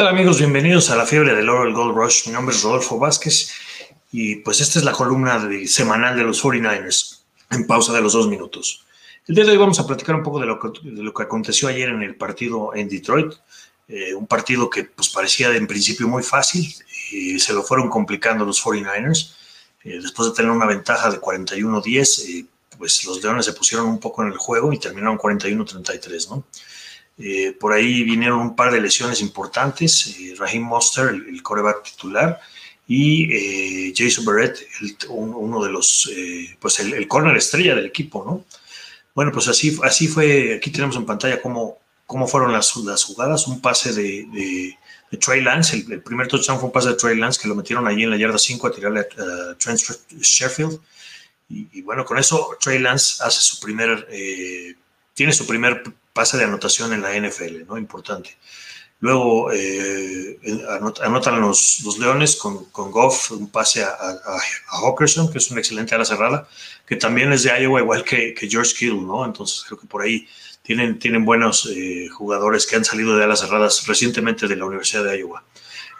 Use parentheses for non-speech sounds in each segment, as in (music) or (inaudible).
¿Qué tal amigos? Bienvenidos a la fiebre del oro, el Gold Rush. Mi nombre es Rodolfo Vázquez y pues esta es la columna semanal de los 49ers en pausa de los dos minutos. El día de hoy vamos a platicar un poco de lo que, de lo que aconteció ayer en el partido en Detroit. Eh, un partido que pues parecía en principio muy fácil y se lo fueron complicando los 49ers. Eh, después de tener una ventaja de 41-10, eh, pues los Leones se pusieron un poco en el juego y terminaron 41-33, ¿no? Eh, por ahí vinieron un par de lesiones importantes, eh, Raheem Monster, el, coreback titular, y eh, Jason Barrett, uno de los, pues el, corner estrella del equipo, ¿no? Bueno, pues así, así fue, aquí tenemos en pantalla cómo, cómo fueron las, las jugadas, un pase de, Trey Lance, el, primer touchdown fue un pase de Trey Lance que lo metieron allí en la yarda 5 a tirarle a Trent Sheffield, y, bueno, con eso Trey Lance hace su primer, tiene su primer pase de anotación en la NFL, ¿no? Importante. Luego eh, anotan los, Leones con, con, Goff un pase a, a, Hawkerson, que es un excelente ala cerrada, que también es de Iowa, igual que, George Kittle, ¿no? Entonces creo que por ahí tienen, tienen buenos eh, jugadores que han salido de alas cerradas recientemente de la Universidad de Iowa.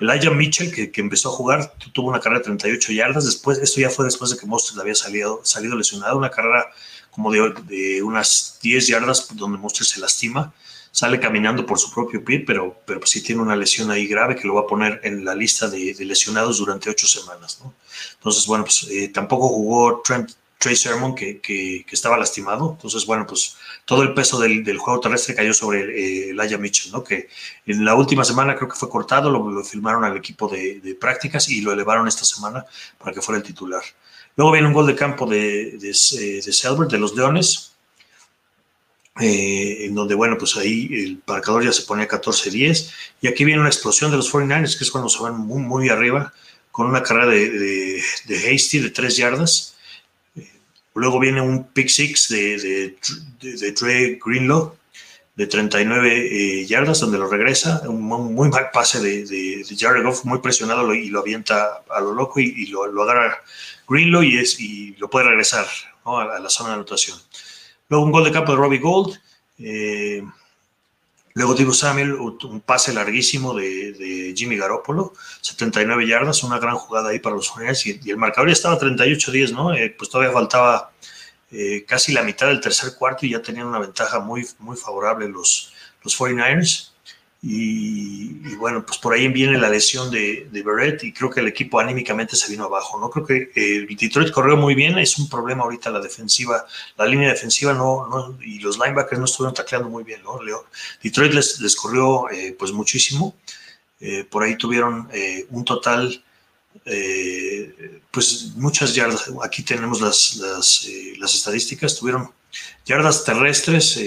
Elijah Mitchell, que, que, empezó a jugar, tuvo una carrera de 38 yardas. Después, esto ya fue después de que Monster había salido, salido lesionado, una carrera como de, unas 10 yardas donde Monster se lastima. Sale caminando por su propio pie, pero, pero sí tiene una lesión ahí grave que lo va a poner en la lista de, lesionados durante ocho semanas. ¿no? Entonces, bueno, pues eh, tampoco jugó Trent, Trey Sermon, que, que, estaba lastimado. Entonces, bueno, pues todo el peso del, del juego terrestre cayó sobre eh, Mitchell, ¿no? que en la última semana creo que fue cortado, lo, lo filmaron al equipo de, de, prácticas y lo elevaron esta semana para que fuera el titular. Luego viene un gol de campo de, de, eh, de Selbert, de los Leones, eh, en donde, bueno, pues ahí el marcador ya se ponía 14-10. Y aquí viene una explosión de los 49ers, que es cuando se van muy, arriba, con una carrera de, de Hasty de 3 yardas. Luego viene un pick six de, de, Trey Greenlaw de 39 eh, yardas, donde lo regresa. Un muy mal pase de, Jared Goff, muy presionado y lo avienta a lo loco y, lo, agarra Greenlow y, es, y lo puede regresar a, la zona de anotación. Luego un gol de campo de Robbie Gold. Eh, luego Divo Samuel, un pase larguísimo de, Jimmy Garoppolo, 79 yardas, una gran jugada ahí para los 49ers. Y, el marcador ya estaba 38-10, ¿no? Eh, pues todavía faltaba eh, casi la mitad del tercer cuarto y ya tenían una ventaja muy, muy favorable los, los 49ers. Y, bueno, pues por ahí viene la lesión de, de Barrett y creo que el equipo anímicamente se vino abajo, ¿no? Creo que eh, Detroit corrió muy bien, es un problema ahorita la defensiva, la línea defensiva no, no y los linebackers no estuvieron tacleando muy bien, ¿no? Detroit les, les corrió eh, pues muchísimo, por ahí tuvieron un total, pues muchas yardas, aquí tenemos las, las, las estadísticas, tuvieron yardas terrestres,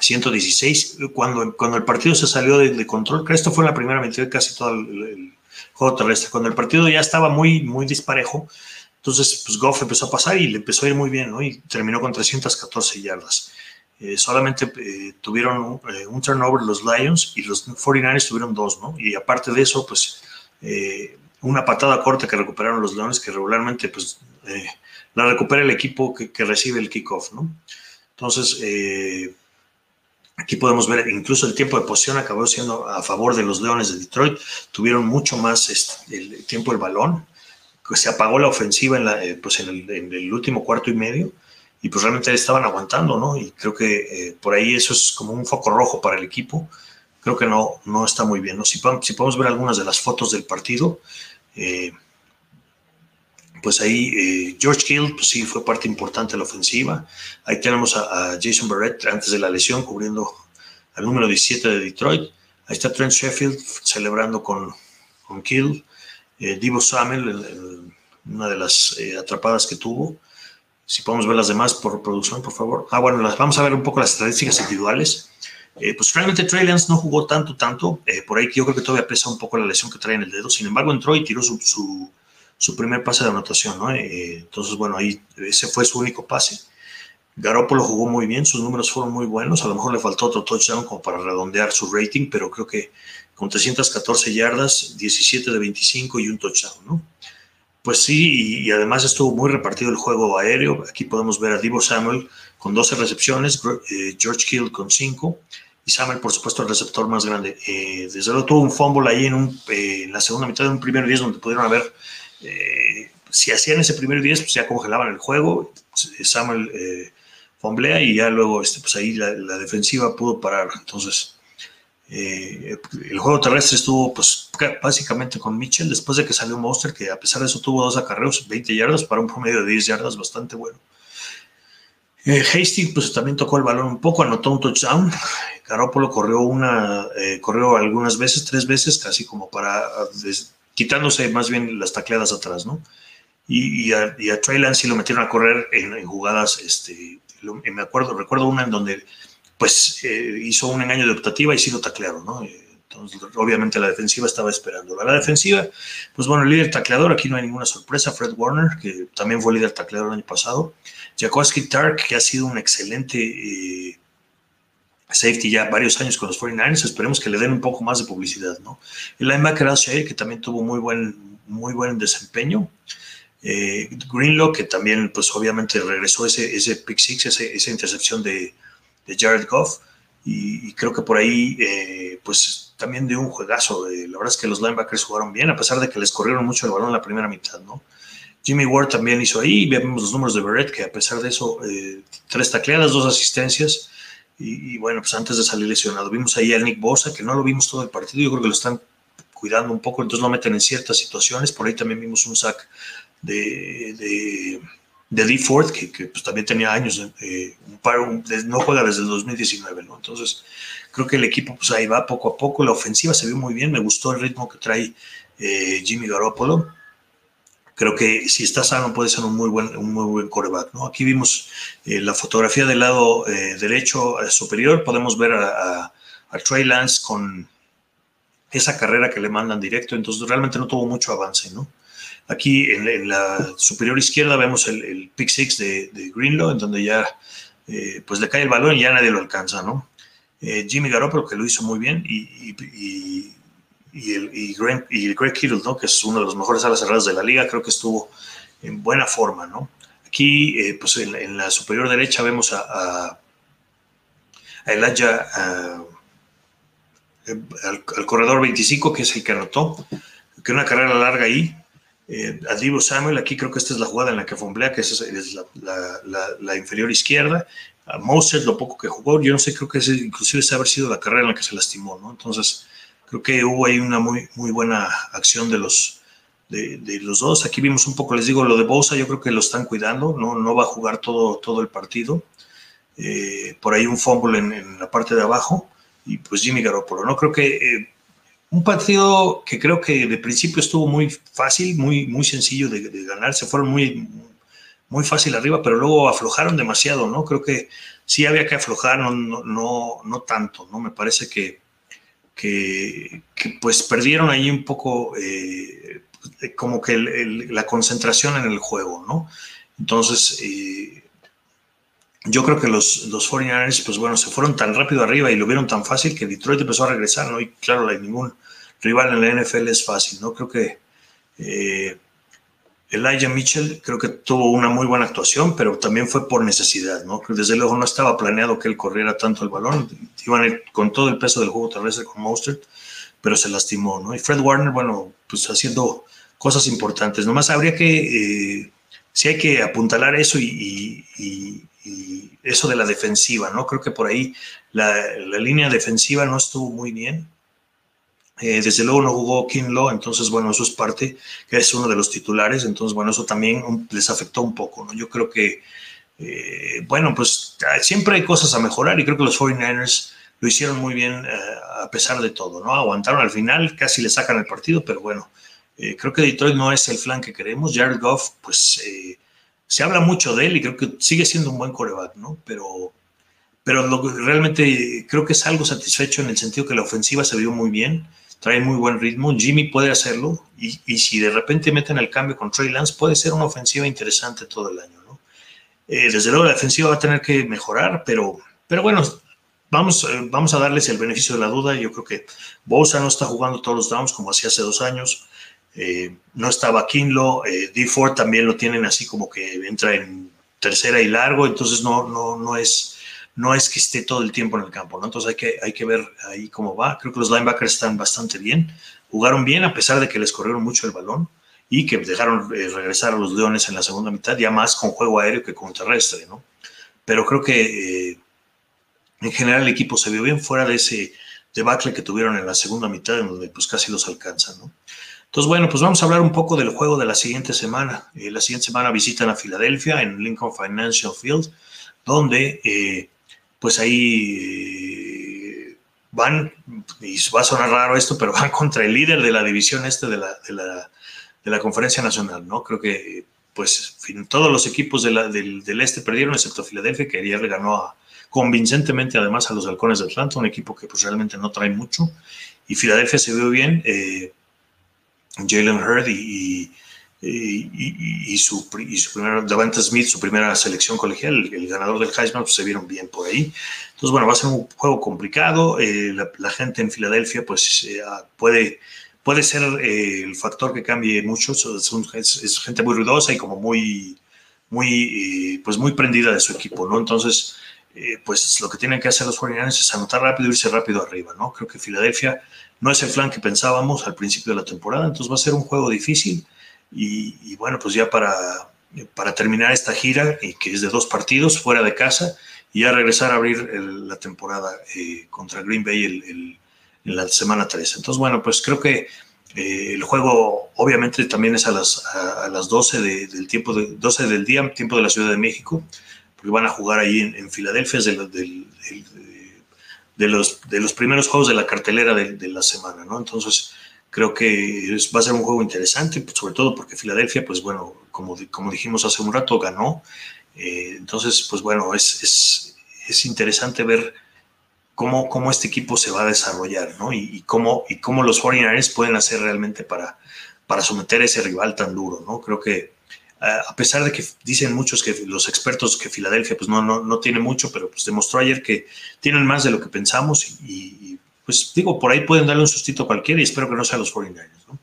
116, cuando, cuando el partido se salió de, control, esto fue la primera mitad casi todo el, juego terrestre, cuando el partido ya estaba muy, muy disparejo, entonces pues Goff empezó a pasar y le empezó a ir muy bien, ¿no? Y terminó con 314 yardas. Eh, solamente eh, tuvieron eh, un turnover los Lions y los 49ers tuvieron dos, ¿no? Y aparte de eso, pues una patada corta que recuperaron los Lions, que regularmente pues la recupera el equipo que, recibe el kickoff, ¿no? Entonces, Aquí podemos ver incluso el tiempo de posición acabó siendo a favor de los Leones de Detroit. Tuvieron mucho más este, el tiempo del balón. Se apagó la ofensiva en, la, eh, pues en, el, último cuarto y medio y pues realmente estaban aguantando, ¿no? Y creo que eh, por ahí eso es como un foco rojo para el equipo. Creo que no, no está muy bien. Si, podemos ver algunas de las fotos del partido, eh, pues ahí eh, George Hill, pues sí, fue parte importante de la ofensiva. Ahí tenemos a, Jason Barrett antes de la lesión, cubriendo al número 17 de Detroit. Ahí está Trent Sheffield celebrando con, con Kill. Eh, Divo Samuel, una de las atrapadas que tuvo. Si podemos ver las demás por producción, por favor. Ah, bueno, las, vamos a ver un poco las estadísticas individuales. Pues realmente Trey Lance no jugó tanto, tanto. por ahí yo creo que todavía pesa un poco la lesión que trae en el dedo. Sin embargo, entró y tiró su, su primer pase de anotación, ¿no? Eh, entonces, bueno, ahí ese fue su único pase. Garoppolo jugó muy bien, sus números fueron muy buenos, a lo mejor le faltó otro touchdown como para redondear su rating, pero creo que con 314 yardas, 17 de 25 y un touchdown, ¿no? Pues sí, y, además estuvo muy repartido el juego aéreo. Aquí podemos ver a Divo Samuel con 12 recepciones, eh, George Hill con 5 y Samuel, por supuesto, el receptor más grande. Eh, desde luego tuvo un fumble ahí en, un, eh, en la segunda mitad de un primer 10 donde pudieron haber, eh, si hacían ese primer 10, pues ya congelaban el juego. Samuel eh, fumblea y ya luego este, pues ahí la, la defensiva pudo parar. Entonces, eh, el juego terrestre estuvo pues básicamente con Mitchell después de que salió Monster, que a pesar de eso tuvo dos acarreos, 20 yardas para un promedio de 10 yardas, bastante bueno. Eh, Hasty pues también tocó el balón un poco, anotó un touchdown. Garoppolo corrió una, eh, corrió algunas veces, tres veces, casi como para des, quitándose más bien las tacleadas atrás, ¿no? Y, a, y a, Lance sí lo metieron a correr en, jugadas, este, lo, me acuerdo, recuerdo una en donde pues eh, hizo un engaño de optativa y sí lo taclearon, ¿no? Entonces, obviamente la defensiva estaba esperando. La defensiva, pues bueno, el líder tacleador, aquí no hay ninguna sorpresa, Fred Warner, que también fue líder tacleador el año pasado. Jacoski Tark, que ha sido un excelente eh, safety ya varios años con los 49ers, esperemos que le den un poco más de publicidad, ¿no? El linebacker Al Shea, que también tuvo muy buen, muy buen desempeño. Eh, Greenlow, que también, pues obviamente regresó ese, ese pick six, esa intercepción de Jared Goff, y, creo que por ahí, eh, pues también dio un juegazo. Eh, la verdad es que los linebackers jugaron bien, a pesar de que les corrieron mucho el balón en la primera mitad, ¿no? Jimmy Ward también hizo ahí, vemos los números de Barrett, que a pesar de eso, eh, tres tacleadas, dos asistencias, y, bueno, pues antes de salir lesionado, vimos ahí a Nick Bosa, que no lo vimos todo el partido, yo creo que lo están cuidando un poco, entonces lo meten en ciertas situaciones, por ahí también vimos un sack de, de Lee Ford, que, pues también tenía años, eh, no juega desde el 2019, ¿no? Entonces, creo que el equipo pues ahí va poco a poco, la ofensiva se vio muy bien, me gustó el ritmo que trae eh, Jimmy Garoppolo, creo que si está sano puede ser un muy buen, un muy buen coreback. ¿no? Aquí vimos eh, la fotografía del lado derecho superior, podemos ver a, Trey Lance con esa carrera que le mandan directo, entonces realmente no tuvo mucho avance. ¿no? Aquí en, la superior izquierda vemos el, pick six de, de, Greenlaw, en donde ya eh, pues le cae el balón y ya nadie lo alcanza. ¿no? Eh, Jimmy Garoppolo, que lo hizo muy bien, y, y, y el, y, Greg, y Kittle, ¿no? que es uno de los mejores alas cerradas de la liga, creo que estuvo en buena forma. ¿no? Aquí, eh, pues en, la superior derecha vemos a, a, a Elijah, al, al, corredor 25, que es el que anotó, que una carrera larga ahí. Eh, a Samuel, aquí creo que esta es la jugada en la que fomblea, que es, la, inferior izquierda. A Moses, lo poco que jugó, yo no sé, creo que ese, inclusive ese haber sido la carrera en la que se lastimó, ¿no? Entonces, creo que hubo ahí una muy, muy buena acción de los, de, los dos. Aquí vimos un poco, les digo, lo de Bosa, yo creo que lo están cuidando, no, no va a jugar todo, todo el partido. Eh, por ahí un fumble en, en, la parte de abajo y pues Jimmy Garoppolo, ¿no? Creo que eh, un partido que creo que de principio estuvo muy fácil, muy, muy sencillo de, ganar, se fueron muy, muy fácil arriba, pero luego aflojaron demasiado, ¿no? Creo que sí había que aflojar, no, no, no, no tanto, ¿no? Me parece que que, pues perdieron ahí un poco eh, como que la concentración en el juego, ¿no? Entonces, eh, yo creo que los, los 49ers, pues bueno, se fueron tan rápido arriba y lo vieron tan fácil que Detroit empezó a regresar, ¿no? Y claro, hay ningún rival en la NFL es fácil, ¿no? Creo que eh, Elijah Mitchell creo que tuvo una muy buena actuación, pero también fue por necesidad, ¿no? Desde luego no estaba planeado que él corriera tanto el balón, iban con todo el peso del juego terrestre con Mostert, pero se lastimó, ¿no? Y Fred Warner, bueno, pues haciendo cosas importantes. Nomás habría que, eh, sí hay que apuntalar eso y, eso de la defensiva, ¿no? Creo que por ahí la, línea defensiva no estuvo muy bien. Eh, desde luego no jugó Kinlaw, entonces, bueno, eso es parte, que es uno de los titulares, entonces, bueno, eso también les afectó un poco, ¿no? Yo creo que, eh, bueno, pues siempre hay cosas a mejorar y creo que los 49ers lo hicieron muy bien eh, a pesar de todo, ¿no? Aguantaron al final, casi le sacan el partido, pero bueno, creo que Detroit no es el flan que queremos. Jared Goff, pues se habla mucho de él y creo que sigue siendo un buen coreback, ¿no? Pero pero lo que realmente creo que es algo satisfecho en el sentido que la ofensiva se vio muy bien trae muy buen ritmo. Jimmy puede hacerlo y, y, si de repente meten el cambio con Trey Lance, puede ser una ofensiva interesante todo el año. ¿no? Eh, desde luego la defensiva va a tener que mejorar, pero, pero bueno, vamos, eh, vamos a darles el beneficio de la duda. Yo creo que Bosa no está jugando todos los downs como hacía hace dos años. Eh, no estaba Kinlo, eh, D Ford también lo tienen así como que entra en tercera y largo, entonces no, no, no es no es que esté todo el tiempo en el campo, ¿no? Entonces hay que, hay que ver ahí cómo va. Creo que los linebackers están bastante bien, jugaron bien a pesar de que les corrieron mucho el balón y que dejaron eh, regresar a los Leones en la segunda mitad, ya más con juego aéreo que con terrestre, ¿no? Pero creo que eh, en general el equipo se vio bien fuera de ese debacle que tuvieron en la segunda mitad, en donde pues casi los alcanzan, ¿no? Entonces, bueno, pues vamos a hablar un poco del juego de la siguiente semana. Eh, la siguiente semana visitan a Filadelfia en Lincoln Financial Field, donde pues ahí eh, van, y va a sonar raro esto, pero (laughs) van contra el líder de la división este de la, de la, de la conferencia nacional, ¿no? Creo que pues todos los equipos de la, del, del, este perdieron, excepto Filadelfia, que ayer le ganó a, convincentemente además a los halcones de Atlanta, un equipo que pues realmente no trae mucho, y Filadelfia se vio bien, eh, Jalen Hurd y y, su, y su primera, Davante Smith, su primera selección colegial, el, ganador del Heisman, pues se vieron bien por ahí. Entonces, bueno, va a ser un juego complicado. Eh, la, gente en Filadelfia, pues eh, ah, puede, puede ser eh, el factor que cambie mucho. Es, gente muy ruidosa y como muy, muy, pues muy prendida de su equipo, ¿no? Entonces, pues lo que tienen que hacer los 49 es anotar rápido y irse rápido arriba, ¿no? Creo que Filadelfia no es el flan que pensábamos al principio de la temporada, entonces va a ser un juego difícil y, bueno, pues ya para, para terminar esta gira, y que es de dos partidos fuera de casa, y ya regresar a abrir la temporada eh, contra Green Bay en la semana 3. Entonces, bueno, pues creo que eh, el juego obviamente también es a las, a, las 12 del tiempo de, 12 del día, tiempo de la Ciudad de México, porque van a jugar ahí en, Filadelfia, es de, de, los, de los primeros juegos de la cartelera de, la semana, ¿no? Entonces, Creo que va a ser un juego interesante, pues, sobre todo porque Filadelfia, pues bueno, como, como dijimos hace un rato, ganó. Eh, entonces, pues bueno, es, es, es interesante ver cómo, cómo, este equipo se va a desarrollar, ¿no? Y, cómo, y cómo los 49ers pueden hacer realmente para, para someter a ese rival tan duro, ¿no? Creo que a pesar de que dicen muchos que los expertos que Filadelfia pues no, no, no tiene mucho, pero pues demostró ayer que tienen más de lo que pensamos y, pues digo, por ahí pueden darle un sustito a cualquiera y espero que no sea los 49ers, ¿no?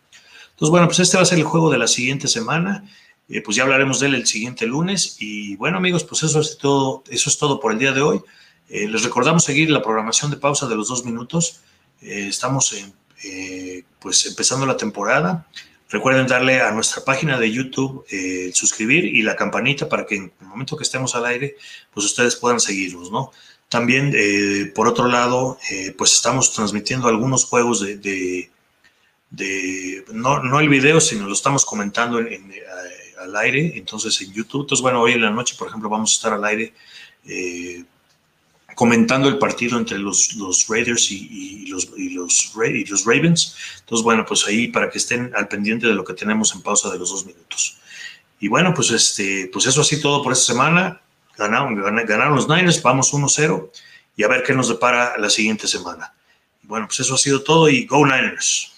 Entonces, bueno, pues este va a ser el juego de la siguiente semana. Eh, pues ya hablaremos de él el siguiente lunes. Y bueno, amigos, pues eso es todo, eso es todo por el día de hoy. Eh, les recordamos seguir la programación de pausa de los dos minutos. Eh, estamos pues empezando la temporada. Recuerden darle a nuestra página de YouTube suscribir y la campanita para que en el momento que estemos al aire, pues ustedes puedan seguirnos, ¿no? También, eh, por otro lado, eh, pues estamos transmitiendo algunos juegos de, de, no, no, el video, sino lo estamos comentando en, eh, al aire, entonces en YouTube. Entonces, bueno, hoy en la noche, por ejemplo, vamos a estar al aire comentando el partido entre los, los Raiders y, los, y, los, y los Ravens. Entonces, bueno, pues ahí para que estén al pendiente de lo que tenemos en pausa de los dos minutos. Y bueno, pues, este, pues eso así todo por esta semana. Ganaron, ganaron los Niners, vamos 1-0 y a ver qué nos depara la siguiente semana. Bueno, pues eso ha sido todo y Go Niners.